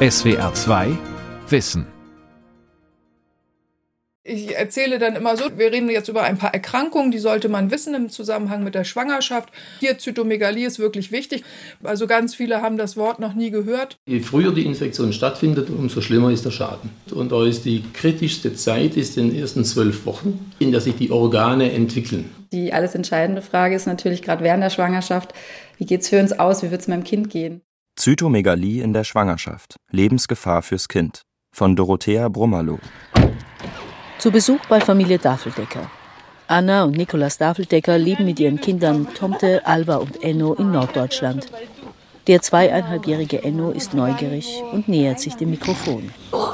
SWR 2 Wissen ich erzähle dann immer so, wir reden jetzt über ein paar Erkrankungen, die sollte man wissen im Zusammenhang mit der Schwangerschaft. Hier Zytomegalie ist wirklich wichtig. Also ganz viele haben das Wort noch nie gehört. Je früher die Infektion stattfindet, umso schlimmer ist der Schaden. Und da ist die kritischste Zeit ist in den ersten zwölf Wochen, in der sich die Organe entwickeln. Die alles entscheidende Frage ist natürlich gerade während der Schwangerschaft, wie geht es für uns aus, wie wird es meinem Kind gehen? Zytomegalie in der Schwangerschaft. Lebensgefahr fürs Kind. Von Dorothea Brummerloh. Zu Besuch bei Familie Dafeldecker. Anna und Nikolaus Dafeldecker leben mit ihren Kindern Tomte, Alba und Enno in Norddeutschland. Der zweieinhalbjährige Enno ist neugierig und nähert sich dem Mikrofon. Oh,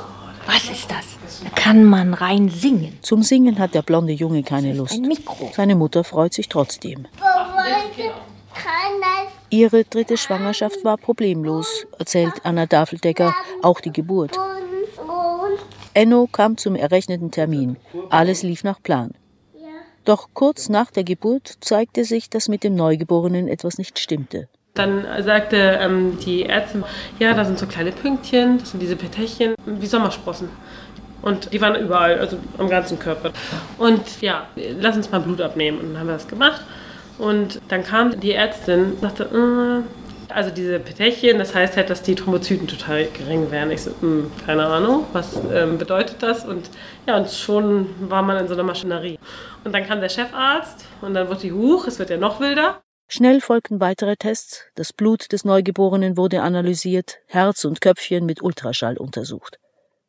was ist das? Da kann man rein singen. Zum Singen hat der blonde Junge keine Lust. Seine Mutter freut sich trotzdem. Ihre dritte Schwangerschaft war problemlos, erzählt Anna Dafeldecker, auch die Geburt. Enno kam zum errechneten Termin. Alles lief nach Plan. Doch kurz nach der Geburt zeigte sich, dass mit dem Neugeborenen etwas nicht stimmte. Dann sagte ähm, die Ärztin, ja, da sind so kleine Pünktchen, das sind diese Petechien, wie Sommersprossen. Und die waren überall, also am ganzen Körper. Und ja, lass uns mal Blut abnehmen. Und dann haben wir das gemacht. Und dann kam die Ärztin und sagte, äh, also diese Petechien, das heißt halt, dass die Thrombozyten total gering wären. Ich so, mh, hm, keine Ahnung, was ähm, bedeutet das? Und ja, und schon war man in so einer Maschinerie. Und dann kam der Chefarzt und dann wurde die hoch, es wird ja noch wilder. Schnell folgten weitere Tests. Das Blut des Neugeborenen wurde analysiert, Herz und Köpfchen mit Ultraschall untersucht.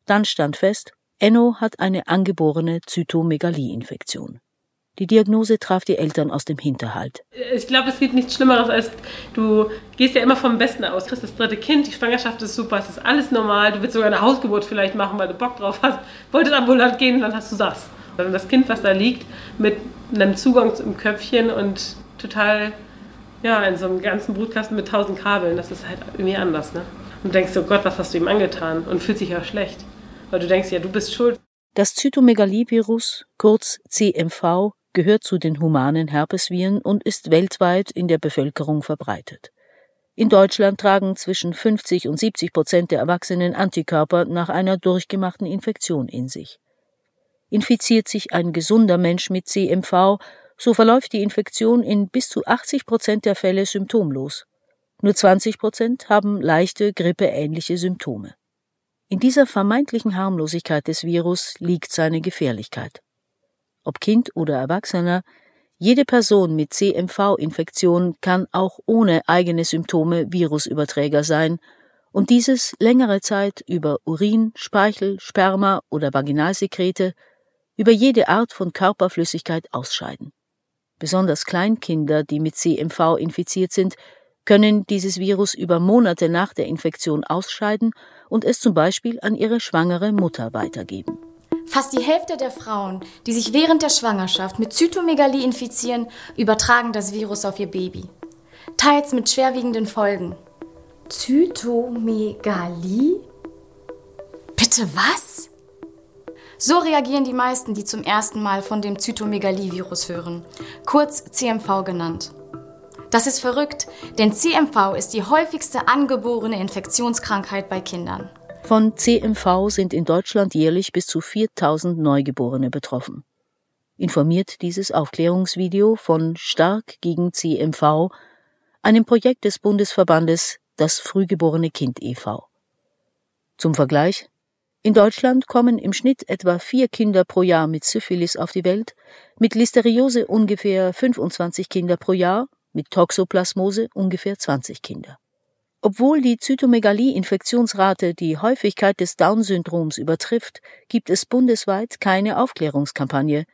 Dann stand fest, Enno hat eine angeborene Zytomegalie-Infektion. Die Diagnose traf die Eltern aus dem Hinterhalt. Ich glaube, es gibt nichts Schlimmeres, als du gehst ja immer vom Besten aus. Du kriegst das dritte Kind, die Schwangerschaft ist super, es ist alles normal. Du willst sogar eine Hausgeburt vielleicht machen, weil du Bock drauf hast. Wolltest ambulant gehen, dann hast du das. Dann das Kind, was da liegt, mit einem Zugang zum Köpfchen und total, ja, in so einem ganzen Brutkasten mit tausend Kabeln, das ist halt irgendwie anders, ne? Und du denkst, oh Gott, was hast du ihm angetan? Und fühlt sich ja schlecht. Weil du denkst, ja, du bist schuld. Das Zytomegalie-Virus, kurz CMV, gehört zu den humanen Herpesviren und ist weltweit in der Bevölkerung verbreitet. In Deutschland tragen zwischen 50 und 70 Prozent der Erwachsenen Antikörper nach einer durchgemachten Infektion in sich. Infiziert sich ein gesunder Mensch mit CMV, so verläuft die Infektion in bis zu 80 Prozent der Fälle symptomlos. Nur 20 Prozent haben leichte grippeähnliche Symptome. In dieser vermeintlichen Harmlosigkeit des Virus liegt seine Gefährlichkeit ob Kind oder Erwachsener, jede Person mit CMV-Infektion kann auch ohne eigene Symptome Virusüberträger sein und dieses längere Zeit über Urin, Speichel, Sperma oder Vaginalsekrete über jede Art von Körperflüssigkeit ausscheiden. Besonders Kleinkinder, die mit CMV infiziert sind, können dieses Virus über Monate nach der Infektion ausscheiden und es zum Beispiel an ihre schwangere Mutter weitergeben. Fast die Hälfte der Frauen, die sich während der Schwangerschaft mit Zytomegalie infizieren, übertragen das Virus auf ihr Baby. Teils mit schwerwiegenden Folgen. Zytomegalie? Bitte was? So reagieren die meisten, die zum ersten Mal von dem Zytomegalie-Virus hören, kurz CMV genannt. Das ist verrückt, denn CMV ist die häufigste angeborene Infektionskrankheit bei Kindern. Von CMV sind in Deutschland jährlich bis zu 4000 Neugeborene betroffen. Informiert dieses Aufklärungsvideo von Stark gegen CMV, einem Projekt des Bundesverbandes Das Frühgeborene Kind e.V. Zum Vergleich in Deutschland kommen im Schnitt etwa vier Kinder pro Jahr mit Syphilis auf die Welt, mit Listeriose ungefähr 25 Kinder pro Jahr, mit Toxoplasmose ungefähr 20 Kinder. Obwohl die Zytomegalie-Infektionsrate die Häufigkeit des Down-Syndroms übertrifft, gibt es bundesweit keine Aufklärungskampagne,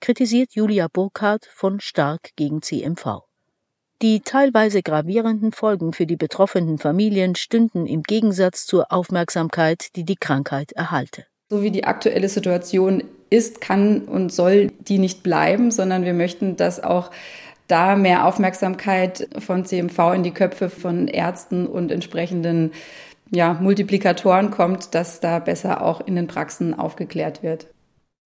kritisiert Julia Burkhardt von Stark gegen CMV. Die teilweise gravierenden Folgen für die betroffenen Familien stünden im Gegensatz zur Aufmerksamkeit, die die Krankheit erhalte. So wie die aktuelle Situation ist, kann und soll die nicht bleiben, sondern wir möchten, dass auch da mehr Aufmerksamkeit von CMV in die Köpfe von Ärzten und entsprechenden ja, Multiplikatoren kommt, dass da besser auch in den Praxen aufgeklärt wird.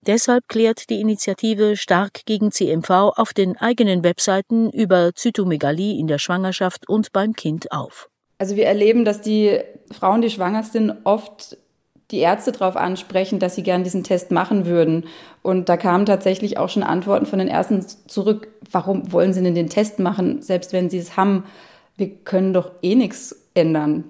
Deshalb klärt die Initiative Stark gegen CMV auf den eigenen Webseiten über Zytomegalie in der Schwangerschaft und beim Kind auf. Also wir erleben, dass die Frauen, die schwanger sind, oft die Ärzte darauf ansprechen, dass sie gern diesen Test machen würden. Und da kamen tatsächlich auch schon Antworten von den Ärzten zurück, warum wollen sie denn den Test machen, selbst wenn sie es haben? Wir können doch eh nichts ändern.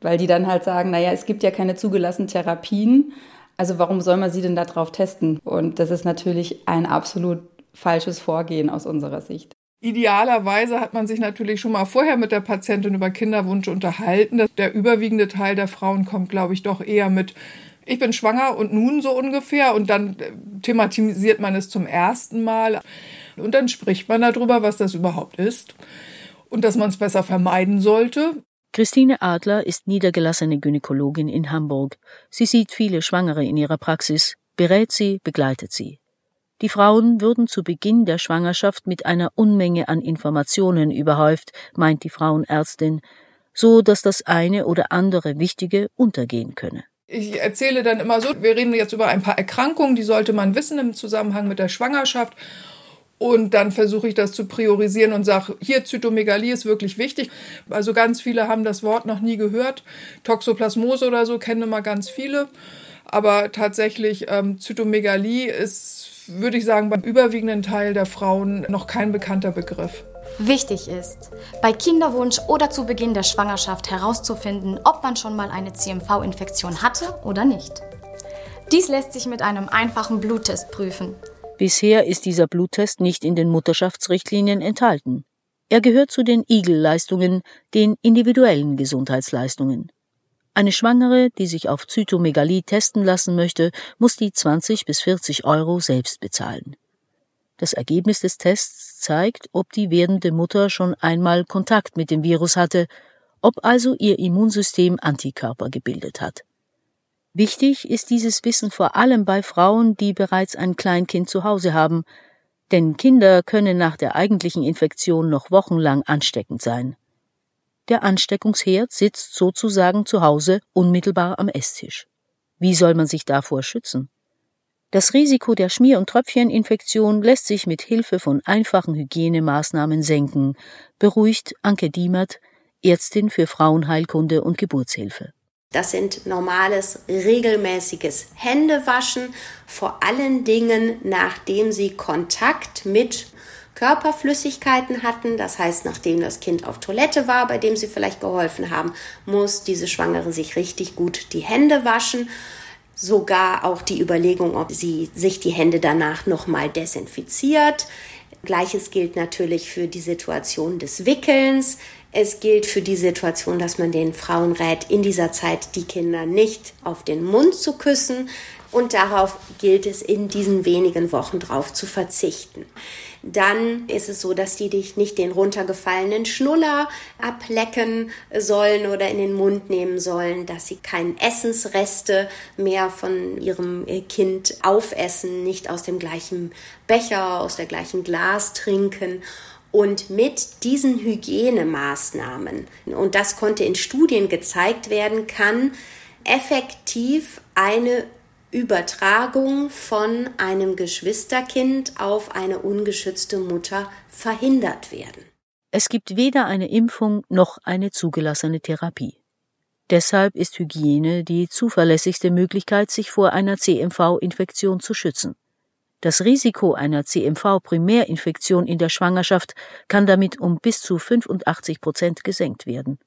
Weil die dann halt sagen, naja, es gibt ja keine zugelassenen Therapien, also warum soll man sie denn da drauf testen? Und das ist natürlich ein absolut falsches Vorgehen aus unserer Sicht. Idealerweise hat man sich natürlich schon mal vorher mit der Patientin über Kinderwunsch unterhalten. Der überwiegende Teil der Frauen kommt, glaube ich, doch eher mit, ich bin schwanger und nun so ungefähr. Und dann äh, thematisiert man es zum ersten Mal. Und dann spricht man darüber, was das überhaupt ist und dass man es besser vermeiden sollte. Christine Adler ist niedergelassene Gynäkologin in Hamburg. Sie sieht viele Schwangere in ihrer Praxis, berät sie, begleitet sie. Die Frauen würden zu Beginn der Schwangerschaft mit einer Unmenge an Informationen überhäuft, meint die Frauenärztin, so dass das eine oder andere Wichtige untergehen könne. Ich erzähle dann immer so, wir reden jetzt über ein paar Erkrankungen, die sollte man wissen im Zusammenhang mit der Schwangerschaft. Und dann versuche ich das zu priorisieren und sage, hier Zytomegalie ist wirklich wichtig. Also ganz viele haben das Wort noch nie gehört. Toxoplasmose oder so kennen immer ganz viele. Aber tatsächlich ähm, Zytomegalie ist würde ich sagen, beim überwiegenden Teil der Frauen noch kein bekannter Begriff. Wichtig ist, bei Kinderwunsch oder zu Beginn der Schwangerschaft herauszufinden, ob man schon mal eine CMV-Infektion hatte oder nicht. Dies lässt sich mit einem einfachen Bluttest prüfen. Bisher ist dieser Bluttest nicht in den Mutterschaftsrichtlinien enthalten. Er gehört zu den Igel-Leistungen, den individuellen Gesundheitsleistungen. Eine Schwangere, die sich auf Zytomegalie testen lassen möchte, muss die 20 bis 40 Euro selbst bezahlen. Das Ergebnis des Tests zeigt, ob die werdende Mutter schon einmal Kontakt mit dem Virus hatte, ob also ihr Immunsystem Antikörper gebildet hat. Wichtig ist dieses Wissen vor allem bei Frauen, die bereits ein Kleinkind zu Hause haben, denn Kinder können nach der eigentlichen Infektion noch wochenlang ansteckend sein. Der Ansteckungsherd sitzt sozusagen zu Hause unmittelbar am Esstisch. Wie soll man sich davor schützen? Das Risiko der Schmier- und Tröpfcheninfektion lässt sich mit Hilfe von einfachen Hygienemaßnahmen senken, beruhigt Anke Diemert, Ärztin für Frauenheilkunde und Geburtshilfe. Das sind normales, regelmäßiges Händewaschen, vor allen Dingen nachdem Sie Kontakt mit Körperflüssigkeiten hatten. Das heißt, nachdem das Kind auf Toilette war, bei dem sie vielleicht geholfen haben, muss diese Schwangere sich richtig gut die Hände waschen. Sogar auch die Überlegung, ob sie sich die Hände danach nochmal desinfiziert. Gleiches gilt natürlich für die Situation des Wickelns. Es gilt für die Situation, dass man den Frauen rät, in dieser Zeit die Kinder nicht auf den Mund zu küssen. Und darauf gilt es in diesen wenigen Wochen drauf zu verzichten dann ist es so, dass die dich nicht den runtergefallenen Schnuller ablecken sollen oder in den Mund nehmen sollen, dass sie keine Essensreste mehr von ihrem Kind aufessen, nicht aus dem gleichen Becher, aus der gleichen Glas trinken. Und mit diesen Hygienemaßnahmen, und das konnte in Studien gezeigt werden, kann effektiv eine Übertragung von einem Geschwisterkind auf eine ungeschützte Mutter verhindert werden. Es gibt weder eine Impfung noch eine zugelassene Therapie. Deshalb ist Hygiene die zuverlässigste Möglichkeit, sich vor einer CMV-Infektion zu schützen. Das Risiko einer CMV-Primärinfektion in der Schwangerschaft kann damit um bis zu 85 Prozent gesenkt werden.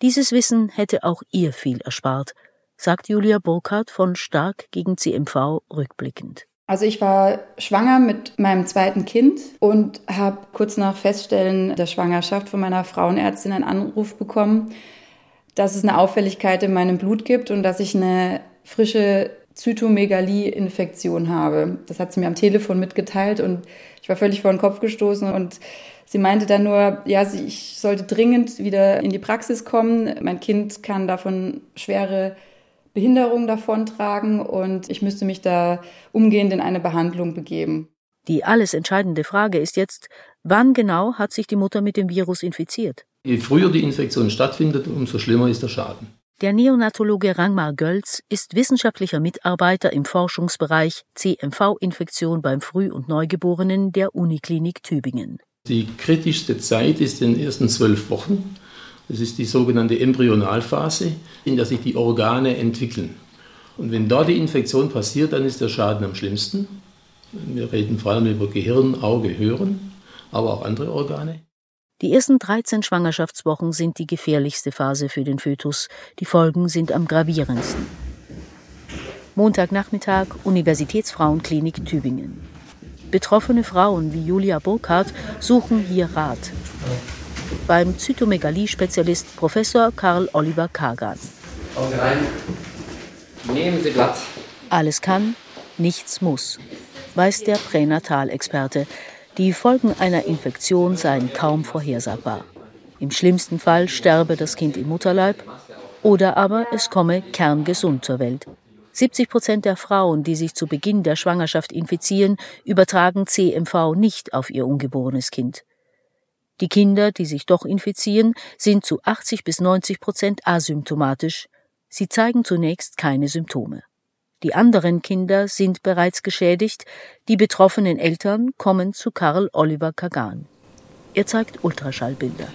Dieses Wissen hätte auch ihr viel erspart, sagt Julia Burkhardt von Stark gegen CMV rückblickend. Also ich war schwanger mit meinem zweiten Kind und habe kurz nach Feststellen der Schwangerschaft von meiner Frauenärztin einen Anruf bekommen, dass es eine Auffälligkeit in meinem Blut gibt und dass ich eine frische Zytomegalie-Infektion habe. Das hat sie mir am Telefon mitgeteilt und ich war völlig vor den Kopf gestoßen und sie meinte dann nur, ja, ich sollte dringend wieder in die Praxis kommen. Mein Kind kann davon schwere Behinderung davontragen und ich müsste mich da umgehend in eine Behandlung begeben. Die alles entscheidende Frage ist jetzt, wann genau hat sich die Mutter mit dem Virus infiziert? Je früher die Infektion stattfindet, umso schlimmer ist der Schaden. Der Neonatologe Rangmar Gölz ist wissenschaftlicher Mitarbeiter im Forschungsbereich CMV-Infektion beim Früh- und Neugeborenen der Uniklinik Tübingen. Die kritischste Zeit ist in den ersten zwölf Wochen Das ist die sogenannte Embryonalphase, in der sich die Organe entwickeln. Und wenn dort die Infektion passiert, dann ist der Schaden am schlimmsten. Wir reden vor allem über Gehirn, Auge, Hören, aber auch andere Organe. Die ersten 13 Schwangerschaftswochen sind die gefährlichste Phase für den Fötus. Die Folgen sind am gravierendsten. Montagnachmittag, Universitätsfrauenklinik Tübingen. Betroffene Frauen wie Julia Burkhardt suchen hier Rat. Beim Zytomegalie-Spezialist Professor Karl Oliver Kagan. Nehmen Sie Platz. Alles kann, nichts muss, weiß der Pränatalexperte. Die Folgen einer Infektion seien kaum vorhersagbar. Im schlimmsten Fall sterbe das Kind im Mutterleib oder aber es komme kerngesund zur Welt. 70 Prozent der Frauen, die sich zu Beginn der Schwangerschaft infizieren, übertragen CMV nicht auf ihr ungeborenes Kind. Die Kinder, die sich doch infizieren, sind zu 80 bis 90 Prozent asymptomatisch. Sie zeigen zunächst keine Symptome. Die anderen Kinder sind bereits geschädigt, die betroffenen Eltern kommen zu Karl Oliver Kagan. Er zeigt Ultraschallbilder.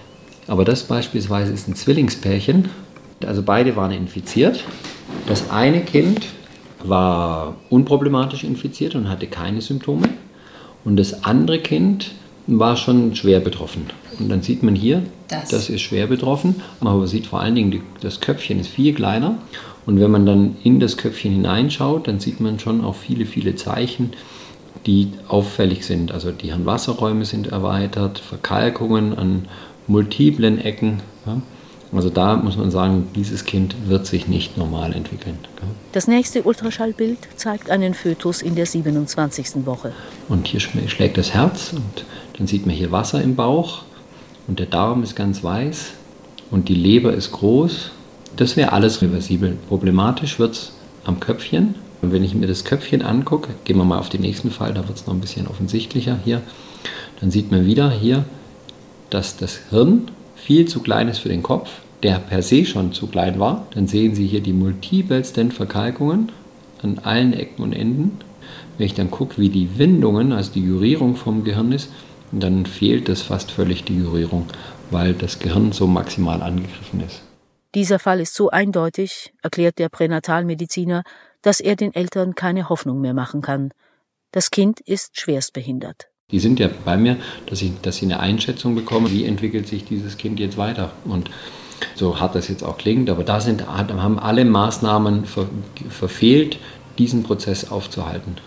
Aber das beispielsweise ist ein Zwillingspärchen, also beide waren infiziert das eine Kind war unproblematisch infiziert und hatte keine Symptome. Und das andere Kind war schon schwer betroffen. Und dann sieht man hier, das, das ist schwer betroffen, aber man sieht vor allen Dingen, das Köpfchen ist viel kleiner. Und wenn man dann in das Köpfchen hineinschaut, dann sieht man schon auch viele, viele Zeichen, die auffällig sind. Also die Hirnwasserräume sind erweitert, Verkalkungen an multiplen Ecken. Ja. Also da muss man sagen, dieses Kind wird sich nicht normal entwickeln. Das nächste Ultraschallbild zeigt einen Fötus in der 27. Woche. Und hier schlägt das Herz und dann sieht man hier Wasser im Bauch und der Darm ist ganz weiß und die Leber ist groß. Das wäre alles reversibel. Problematisch wird es am Köpfchen. Und wenn ich mir das Köpfchen angucke, gehen wir mal auf den nächsten Fall, da wird es noch ein bisschen offensichtlicher hier, dann sieht man wieder hier, dass das Hirn viel zu klein ist für den Kopf, der per se schon zu klein war. Dann sehen Sie hier die multipelsten Verkalkungen an allen Ecken und Enden. Wenn ich dann gucke, wie die Windungen, also die Jurierung vom Gehirn ist, dann fehlt es fast völlig die Jurierung, weil das Gehirn so maximal angegriffen ist. Dieser Fall ist so eindeutig, erklärt der Pränatalmediziner, dass er den Eltern keine Hoffnung mehr machen kann. Das Kind ist schwerstbehindert. Die sind ja bei mir, dass, ich, dass sie eine Einschätzung bekommen, wie entwickelt sich dieses Kind jetzt weiter. Und so hart das jetzt auch klingt, aber da sind, haben alle Maßnahmen ver, verfehlt, diesen Prozess aufzuhalten.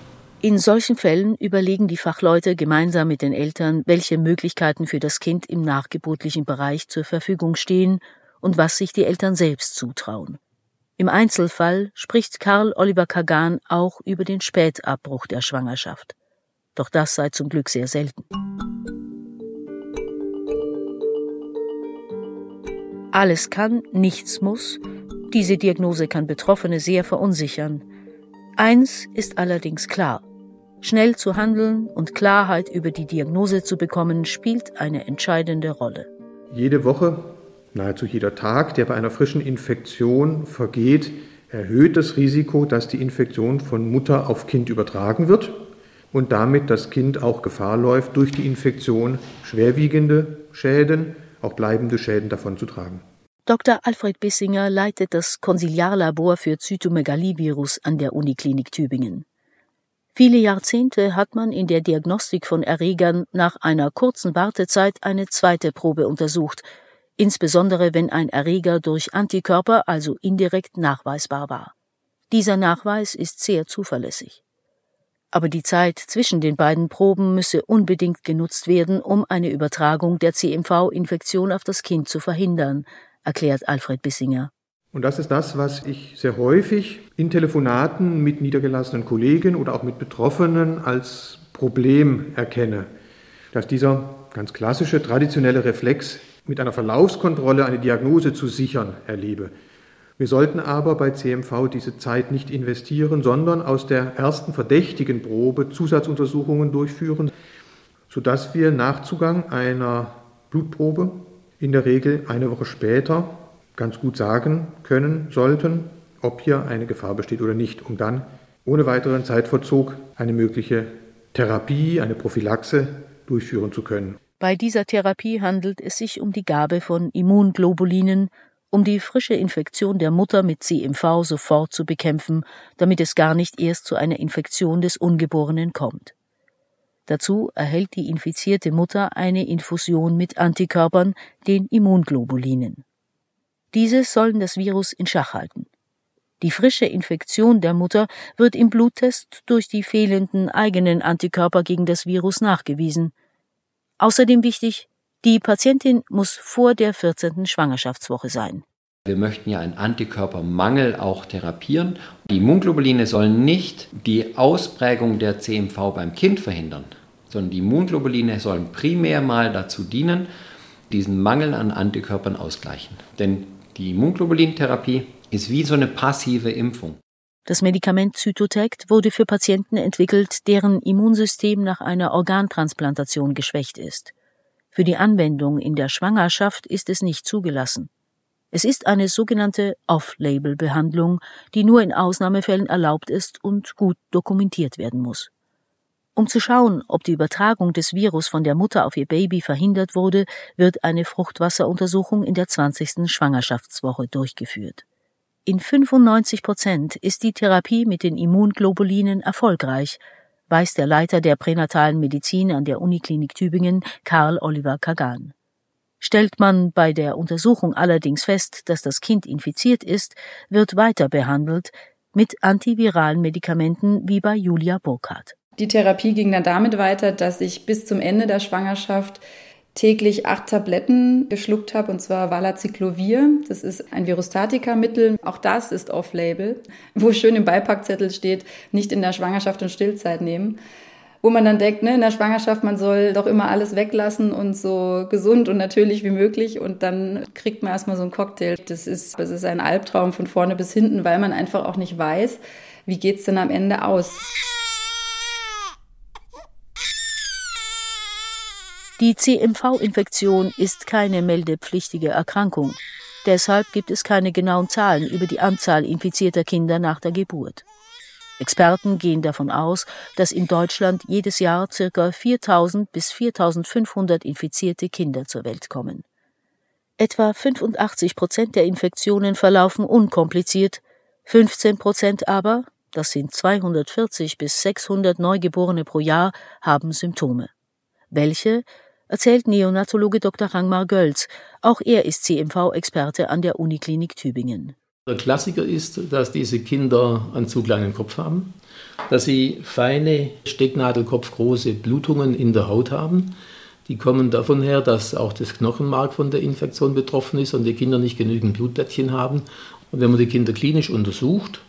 In solchen Fällen überlegen die Fachleute gemeinsam mit den Eltern, welche Möglichkeiten für das Kind im nachgeburtlichen Bereich zur Verfügung stehen und was sich die Eltern selbst zutrauen. Im Einzelfall spricht Karl Oliver Kagan auch über den Spätabbruch der Schwangerschaft doch das sei zum Glück sehr selten. Alles kann, nichts muss. Diese Diagnose kann Betroffene sehr verunsichern. Eins ist allerdings klar. Schnell zu handeln und Klarheit über die Diagnose zu bekommen, spielt eine entscheidende Rolle. Jede Woche, nahezu jeder Tag, der bei einer frischen Infektion vergeht, erhöht das Risiko, dass die Infektion von Mutter auf Kind übertragen wird und damit das Kind auch Gefahr läuft, durch die Infektion schwerwiegende Schäden, auch bleibende Schäden davonzutragen. Dr. Alfred Bissinger leitet das Konsiliarlabor für Zytomegalie-Virus an der Uniklinik Tübingen. Viele Jahrzehnte hat man in der Diagnostik von Erregern nach einer kurzen Wartezeit eine zweite Probe untersucht, insbesondere wenn ein Erreger durch Antikörper, also indirekt nachweisbar war. Dieser Nachweis ist sehr zuverlässig. Aber die Zeit zwischen den beiden Proben müsse unbedingt genutzt werden, um eine Übertragung der CMV-Infektion auf das Kind zu verhindern, erklärt Alfred Bissinger. Und das ist das, was ich sehr häufig in Telefonaten mit niedergelassenen Kollegen oder auch mit Betroffenen als Problem erkenne, dass dieser ganz klassische, traditionelle Reflex mit einer Verlaufskontrolle eine Diagnose zu sichern erlebe. Wir sollten aber bei CMV diese Zeit nicht investieren, sondern aus der ersten verdächtigen Probe Zusatzuntersuchungen durchführen, sodass wir nach Zugang einer Blutprobe in der Regel eine Woche später ganz gut sagen können sollten, ob hier eine Gefahr besteht oder nicht, um dann ohne weiteren Zeitverzug eine mögliche Therapie, eine Prophylaxe durchführen zu können. Bei dieser Therapie handelt es sich um die Gabe von Immunglobulinen, um die frische Infektion der Mutter mit CMV sofort zu bekämpfen, damit es gar nicht erst zu einer Infektion des Ungeborenen kommt. Dazu erhält die infizierte Mutter eine Infusion mit Antikörpern, den Immunglobulinen. Diese sollen das Virus in Schach halten. Die frische Infektion der Mutter wird im Bluttest durch die fehlenden eigenen Antikörper gegen das Virus nachgewiesen. Außerdem wichtig, die Patientin muss vor der 14. Schwangerschaftswoche sein. Wir möchten ja einen Antikörpermangel auch therapieren. Die Immunglobuline sollen nicht die Ausprägung der CMV beim Kind verhindern, sondern die Immunglobuline sollen primär mal dazu dienen, diesen Mangel an Antikörpern ausgleichen. Denn die Immunglobulintherapie ist wie so eine passive Impfung. Das Medikament Zytotect wurde für Patienten entwickelt, deren Immunsystem nach einer Organtransplantation geschwächt ist. Für die Anwendung in der Schwangerschaft ist es nicht zugelassen. Es ist eine sogenannte Off-Label-Behandlung, die nur in Ausnahmefällen erlaubt ist und gut dokumentiert werden muss. Um zu schauen, ob die Übertragung des Virus von der Mutter auf ihr Baby verhindert wurde, wird eine Fruchtwasseruntersuchung in der 20. Schwangerschaftswoche durchgeführt. In 95 Prozent ist die Therapie mit den Immunglobulinen erfolgreich, weiß der Leiter der pränatalen Medizin an der Uniklinik Tübingen, Karl Oliver Kagan. Stellt man bei der Untersuchung allerdings fest, dass das Kind infiziert ist, wird weiter behandelt mit antiviralen Medikamenten wie bei Julia Burkhardt. Die Therapie ging dann damit weiter, dass ich bis zum Ende der Schwangerschaft täglich acht Tabletten geschluckt habe, und zwar Valaciclovir. Das ist ein Virostatika-Mittel. Auch das ist off-label, wo schön im Beipackzettel steht, nicht in der Schwangerschaft und Stillzeit nehmen. Wo man dann denkt, ne, in der Schwangerschaft, man soll doch immer alles weglassen und so gesund und natürlich wie möglich. Und dann kriegt man erstmal so einen Cocktail. Das ist, das ist ein Albtraum von vorne bis hinten, weil man einfach auch nicht weiß, wie geht's denn am Ende aus. Die CMV-Infektion ist keine meldepflichtige Erkrankung. Deshalb gibt es keine genauen Zahlen über die Anzahl infizierter Kinder nach der Geburt. Experten gehen davon aus, dass in Deutschland jedes Jahr ca. 4000 bis 4500 infizierte Kinder zur Welt kommen. Etwa 85 Prozent der Infektionen verlaufen unkompliziert, 15 Prozent aber, das sind 240 bis 600 Neugeborene pro Jahr, haben Symptome. Welche erzählt Neonatologe Dr. Rangmar Gölz. Auch er ist CMV-Experte an der Uniklinik Tübingen. Der Klassiker ist, dass diese Kinder einen zu kleinen Kopf haben, dass sie feine, stecknadelkopfgroße Blutungen in der Haut haben. Die kommen davon her, dass auch das Knochenmark von der Infektion betroffen ist und die Kinder nicht genügend Blutplättchen haben. Und wenn man die Kinder klinisch untersucht,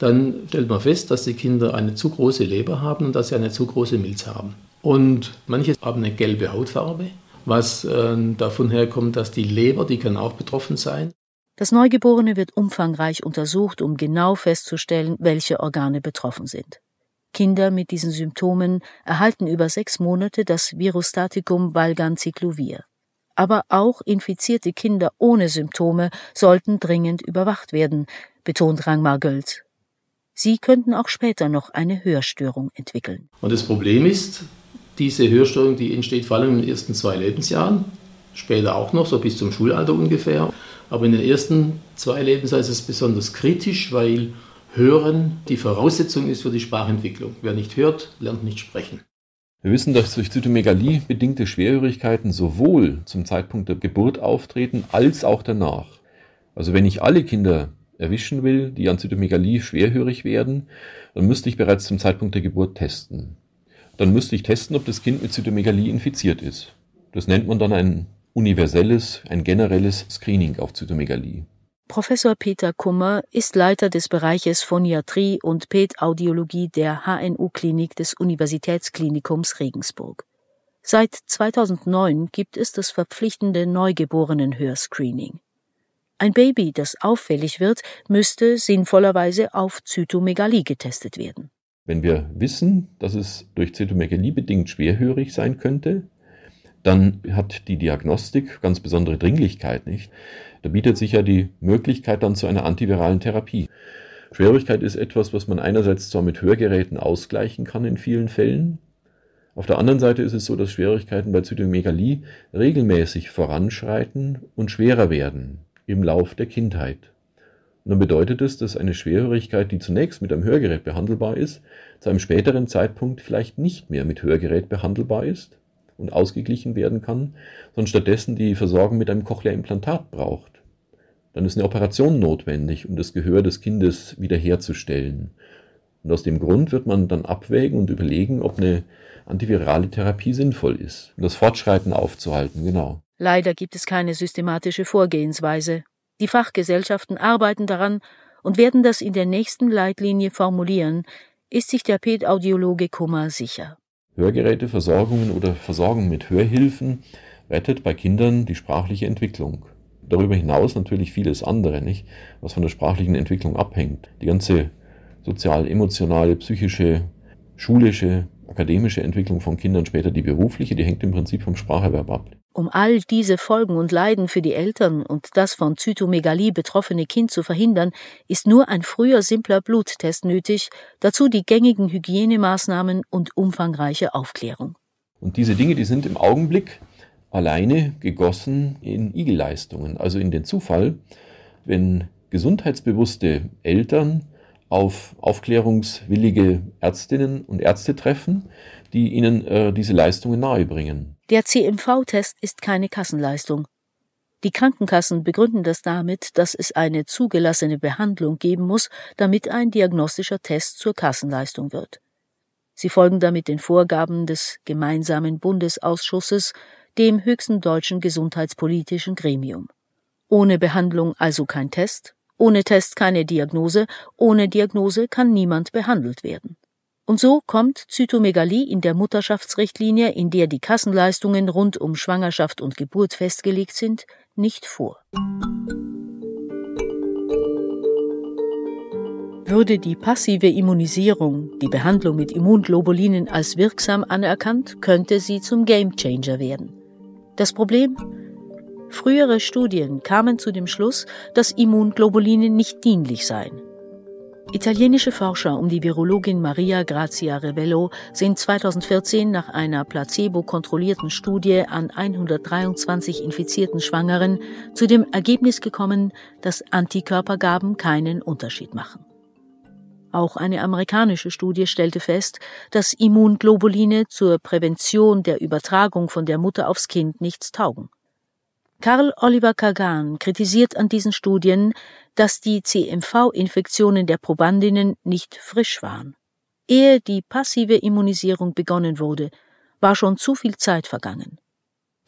dann stellt man fest, dass die Kinder eine zu große Leber haben und dass sie eine zu große Milz haben. Und manche haben eine gelbe Hautfarbe, was äh, davon herkommt, dass die Leber, die kann auch betroffen sein. Das Neugeborene wird umfangreich untersucht, um genau festzustellen, welche Organe betroffen sind. Kinder mit diesen Symptomen erhalten über sechs Monate das Virostatikum Valganciclovir. Aber auch infizierte Kinder ohne Symptome sollten dringend überwacht werden, betont Rangmar Gölz. Sie könnten auch später noch eine Hörstörung entwickeln. Und das Problem ist, diese Hörstörung, die entsteht vor allem in den ersten zwei Lebensjahren, später auch noch, so bis zum Schulalter ungefähr. Aber in den ersten zwei Lebensjahren ist es besonders kritisch, weil Hören die Voraussetzung ist für die Sprachentwicklung. Wer nicht hört, lernt nicht sprechen. Wir wissen, dass durch Zytomegalie bedingte Schwerhörigkeiten sowohl zum Zeitpunkt der Geburt auftreten als auch danach. Also wenn ich alle Kinder erwischen will, die an Zytomegalie schwerhörig werden, dann müsste ich bereits zum Zeitpunkt der Geburt testen dann müsste ich testen, ob das Kind mit Zytomegalie infiziert ist. Das nennt man dann ein universelles, ein generelles Screening auf Zytomegalie. Professor Peter Kummer ist Leiter des Bereiches Phoniatrie und Pätaudiologie der HNU-Klinik des Universitätsklinikums Regensburg. Seit 2009 gibt es das verpflichtende Neugeborenenhörscreening. Ein Baby, das auffällig wird, müsste sinnvollerweise auf Zytomegalie getestet werden. Wenn wir wissen, dass es durch Zytomegalie bedingt schwerhörig sein könnte, dann hat die Diagnostik ganz besondere Dringlichkeit nicht. Da bietet sich ja die Möglichkeit dann zu einer antiviralen Therapie. Schwerhörigkeit ist etwas, was man einerseits zwar mit Hörgeräten ausgleichen kann in vielen Fällen, Auf der anderen Seite ist es so, dass Schwierigkeiten bei Zytomegalie regelmäßig voranschreiten und schwerer werden im Lauf der Kindheit. Dann bedeutet es, dass eine Schwerhörigkeit, die zunächst mit einem Hörgerät behandelbar ist, zu einem späteren Zeitpunkt vielleicht nicht mehr mit Hörgerät behandelbar ist und ausgeglichen werden kann, sondern stattdessen die Versorgung mit einem Cochlea-Implantat braucht. Dann ist eine Operation notwendig, um das Gehör des Kindes wiederherzustellen. Und aus dem Grund wird man dann abwägen und überlegen, ob eine antivirale Therapie sinnvoll ist, um das Fortschreiten aufzuhalten, genau. Leider gibt es keine systematische Vorgehensweise. Die Fachgesellschaften arbeiten daran und werden das in der nächsten Leitlinie formulieren, ist sich der Pädaudiologe Kummer sicher. Hörgeräteversorgungen oder Versorgung mit Hörhilfen rettet bei Kindern die sprachliche Entwicklung. Darüber hinaus natürlich vieles andere, nicht, was von der sprachlichen Entwicklung abhängt. Die ganze sozial, emotionale, psychische, schulische, akademische Entwicklung von Kindern, später die berufliche, die hängt im Prinzip vom Spracherwerb ab. Um all diese Folgen und Leiden für die Eltern und das von Zytomegalie betroffene Kind zu verhindern, ist nur ein früher simpler Bluttest nötig, dazu die gängigen Hygienemaßnahmen und umfangreiche Aufklärung. Und diese Dinge, die sind im Augenblick alleine gegossen in Igelleistungen, also in den Zufall, wenn gesundheitsbewusste Eltern auf aufklärungswillige Ärztinnen und Ärzte treffen, die ihnen äh, diese Leistungen nahebringen. Der CMV-Test ist keine Kassenleistung. Die Krankenkassen begründen das damit, dass es eine zugelassene Behandlung geben muss, damit ein diagnostischer Test zur Kassenleistung wird. Sie folgen damit den Vorgaben des gemeinsamen Bundesausschusses, dem höchsten deutschen gesundheitspolitischen Gremium. Ohne Behandlung also kein Test, ohne Test keine Diagnose, ohne Diagnose kann niemand behandelt werden. Und so kommt Zytomegalie in der Mutterschaftsrichtlinie, in der die Kassenleistungen rund um Schwangerschaft und Geburt festgelegt sind, nicht vor. Würde die passive Immunisierung, die Behandlung mit Immunglobulinen als wirksam anerkannt, könnte sie zum Gamechanger werden. Das Problem? Frühere Studien kamen zu dem Schluss, dass Immunglobuline nicht dienlich seien. Italienische Forscher um die Virologin Maria Grazia Rebello sind 2014 nach einer placebo-kontrollierten Studie an 123 infizierten Schwangeren zu dem Ergebnis gekommen, dass Antikörpergaben keinen Unterschied machen. Auch eine amerikanische Studie stellte fest, dass Immunglobuline zur Prävention der Übertragung von der Mutter aufs Kind nichts taugen. Karl Oliver Kagan kritisiert an diesen Studien, dass die CMV-Infektionen der Probandinnen nicht frisch waren. Ehe die passive Immunisierung begonnen wurde, war schon zu viel Zeit vergangen.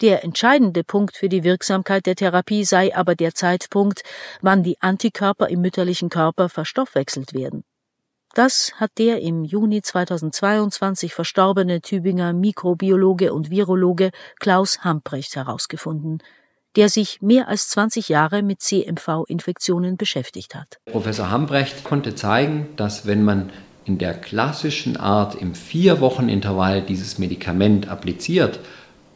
Der entscheidende Punkt für die Wirksamkeit der Therapie sei aber der Zeitpunkt, wann die Antikörper im mütterlichen Körper verstoffwechselt werden. Das hat der im Juni 2022 verstorbene Tübinger Mikrobiologe und Virologe Klaus Hamprecht herausgefunden der sich mehr als 20 Jahre mit CMV-Infektionen beschäftigt hat. Professor Hambrecht konnte zeigen, dass wenn man in der klassischen Art im Vier-Wochen-Intervall dieses Medikament appliziert,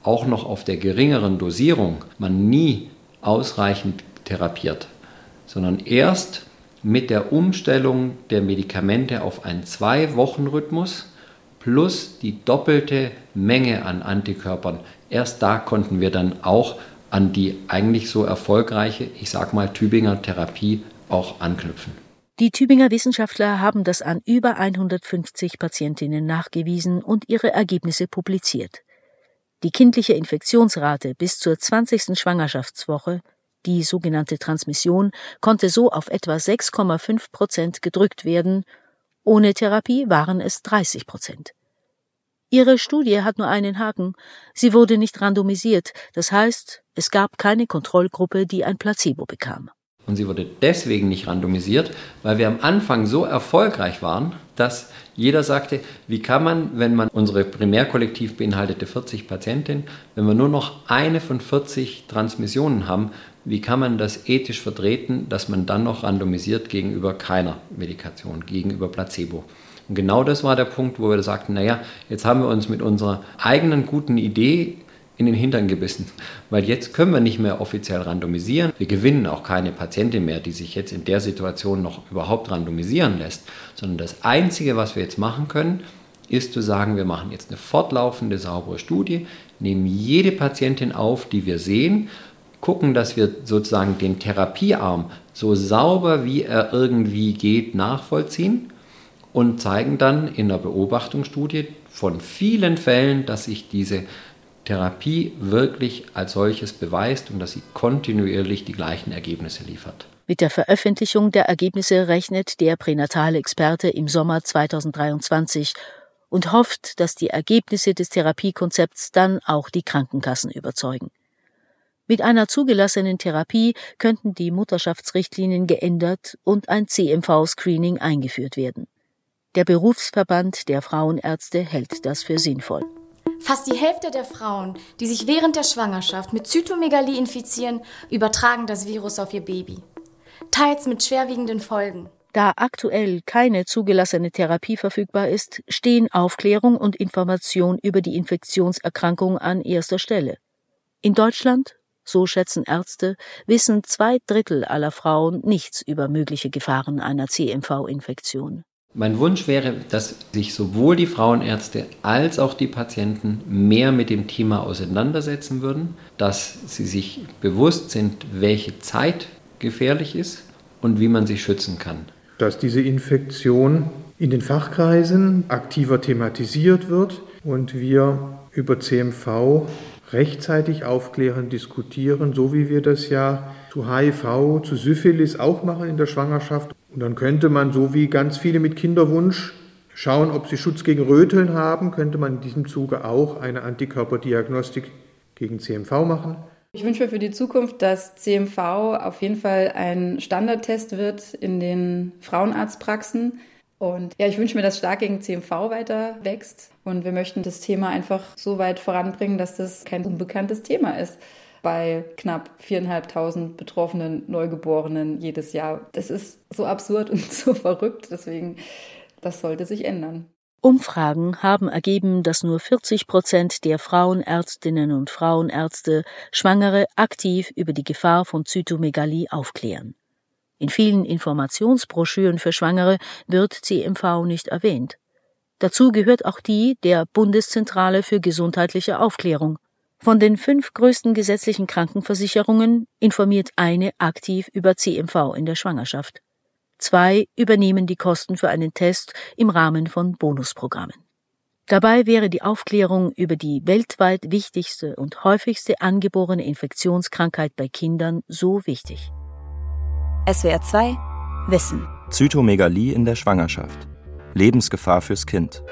auch noch auf der geringeren Dosierung, man nie ausreichend therapiert, sondern erst mit der Umstellung der Medikamente auf einen Zwei-Wochen-Rhythmus plus die doppelte Menge an Antikörpern, erst da konnten wir dann auch an die eigentlich so erfolgreiche, ich sag mal, Tübinger Therapie auch anknüpfen. Die Tübinger Wissenschaftler haben das an über 150 Patientinnen nachgewiesen und ihre Ergebnisse publiziert. Die kindliche Infektionsrate bis zur 20. Schwangerschaftswoche, die sogenannte Transmission, konnte so auf etwa 6,5 Prozent gedrückt werden. Ohne Therapie waren es 30 Prozent. Ihre Studie hat nur einen Haken. Sie wurde nicht randomisiert, das heißt, es gab keine Kontrollgruppe, die ein Placebo bekam. Und sie wurde deswegen nicht randomisiert, weil wir am Anfang so erfolgreich waren, dass jeder sagte, wie kann man, wenn man unsere Primärkollektiv beinhaltete 40 Patientinnen, wenn wir nur noch eine von 40 Transmissionen haben, wie kann man das ethisch vertreten, dass man dann noch randomisiert gegenüber keiner Medikation, gegenüber Placebo? Und genau das war der Punkt, wo wir sagten, naja, jetzt haben wir uns mit unserer eigenen guten Idee in den Hintern gebissen, weil jetzt können wir nicht mehr offiziell randomisieren. Wir gewinnen auch keine Patientin mehr, die sich jetzt in der Situation noch überhaupt randomisieren lässt, sondern das Einzige, was wir jetzt machen können, ist zu sagen, wir machen jetzt eine fortlaufende, saubere Studie, nehmen jede Patientin auf, die wir sehen, gucken, dass wir sozusagen den Therapiearm so sauber wie er irgendwie geht nachvollziehen und zeigen dann in der Beobachtungsstudie von vielen Fällen, dass sich diese Therapie wirklich als solches beweist und dass sie kontinuierlich die gleichen Ergebnisse liefert. Mit der Veröffentlichung der Ergebnisse rechnet der pränatale Experte im Sommer 2023 und hofft, dass die Ergebnisse des Therapiekonzepts dann auch die Krankenkassen überzeugen. Mit einer zugelassenen Therapie könnten die Mutterschaftsrichtlinien geändert und ein CMV-Screening eingeführt werden. Der Berufsverband der Frauenärzte hält das für sinnvoll. Fast die Hälfte der Frauen, die sich während der Schwangerschaft mit Zytomegalie infizieren, übertragen das Virus auf ihr Baby. Teils mit schwerwiegenden Folgen. Da aktuell keine zugelassene Therapie verfügbar ist, stehen Aufklärung und Information über die Infektionserkrankung an erster Stelle. In Deutschland, so schätzen Ärzte, wissen zwei Drittel aller Frauen nichts über mögliche Gefahren einer CMV-Infektion. Mein Wunsch wäre, dass sich sowohl die Frauenärzte als auch die Patienten mehr mit dem Thema auseinandersetzen würden, dass sie sich bewusst sind, welche Zeit gefährlich ist und wie man sie schützen kann. Dass diese Infektion in den Fachkreisen aktiver thematisiert wird und wir über CMV rechtzeitig aufklären, diskutieren, so wie wir das ja zu HIV, zu Syphilis auch machen in der Schwangerschaft. Und dann könnte man, so wie ganz viele mit Kinderwunsch, schauen, ob sie Schutz gegen Röteln haben, könnte man in diesem Zuge auch eine Antikörperdiagnostik gegen CMV machen. Ich wünsche mir für die Zukunft, dass CMV auf jeden Fall ein Standardtest wird in den Frauenarztpraxen. Und ja, ich wünsche mir, dass stark gegen CMV weiter wächst. Und wir möchten das Thema einfach so weit voranbringen, dass das kein unbekanntes Thema ist bei knapp viereinhalbtausend betroffenen Neugeborenen jedes Jahr. Das ist so absurd und so verrückt, deswegen, das sollte sich ändern. Umfragen haben ergeben, dass nur 40 Prozent der Frauenärztinnen und Frauenärzte Schwangere aktiv über die Gefahr von Zytomegalie aufklären. In vielen Informationsbroschüren für Schwangere wird CMV nicht erwähnt. Dazu gehört auch die der Bundeszentrale für gesundheitliche Aufklärung. Von den fünf größten gesetzlichen Krankenversicherungen informiert eine aktiv über CMV in der Schwangerschaft. Zwei übernehmen die Kosten für einen Test im Rahmen von Bonusprogrammen. Dabei wäre die Aufklärung über die weltweit wichtigste und häufigste angeborene Infektionskrankheit bei Kindern so wichtig. SWR 2 Wissen. Zytomegalie in der Schwangerschaft. Lebensgefahr fürs Kind.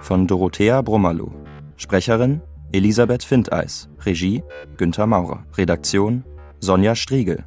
Von Dorothea Brummerloh. Sprecherin Elisabeth Findeis. Regie Günther Maurer. Redaktion Sonja Striegel.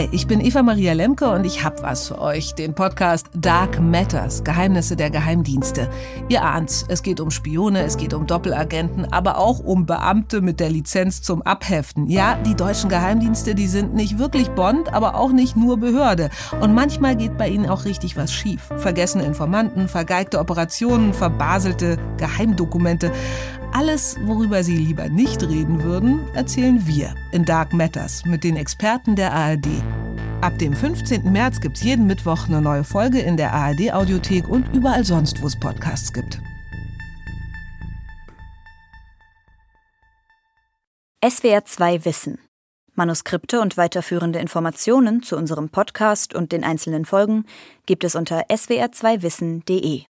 Hi, ich bin Eva Maria Lemke und ich hab was für euch, den Podcast Dark Matters, Geheimnisse der Geheimdienste. Ihr ahnt's, es geht um Spione, es geht um Doppelagenten, aber auch um Beamte mit der Lizenz zum Abheften. Ja, die deutschen Geheimdienste, die sind nicht wirklich Bond, aber auch nicht nur Behörde. Und manchmal geht bei ihnen auch richtig was schief. Vergessene Informanten, vergeigte Operationen, verbaselte Geheimdokumente. Alles, worüber Sie lieber nicht reden würden, erzählen wir in Dark Matters mit den Experten der ARD. Ab dem 15. März gibt es jeden Mittwoch eine neue Folge in der ARD-Audiothek und überall sonst, wo es Podcasts gibt. SWR 2 Wissen. Manuskripte und weiterführende Informationen zu unserem Podcast und den einzelnen Folgen gibt es unter swr2wissen.de.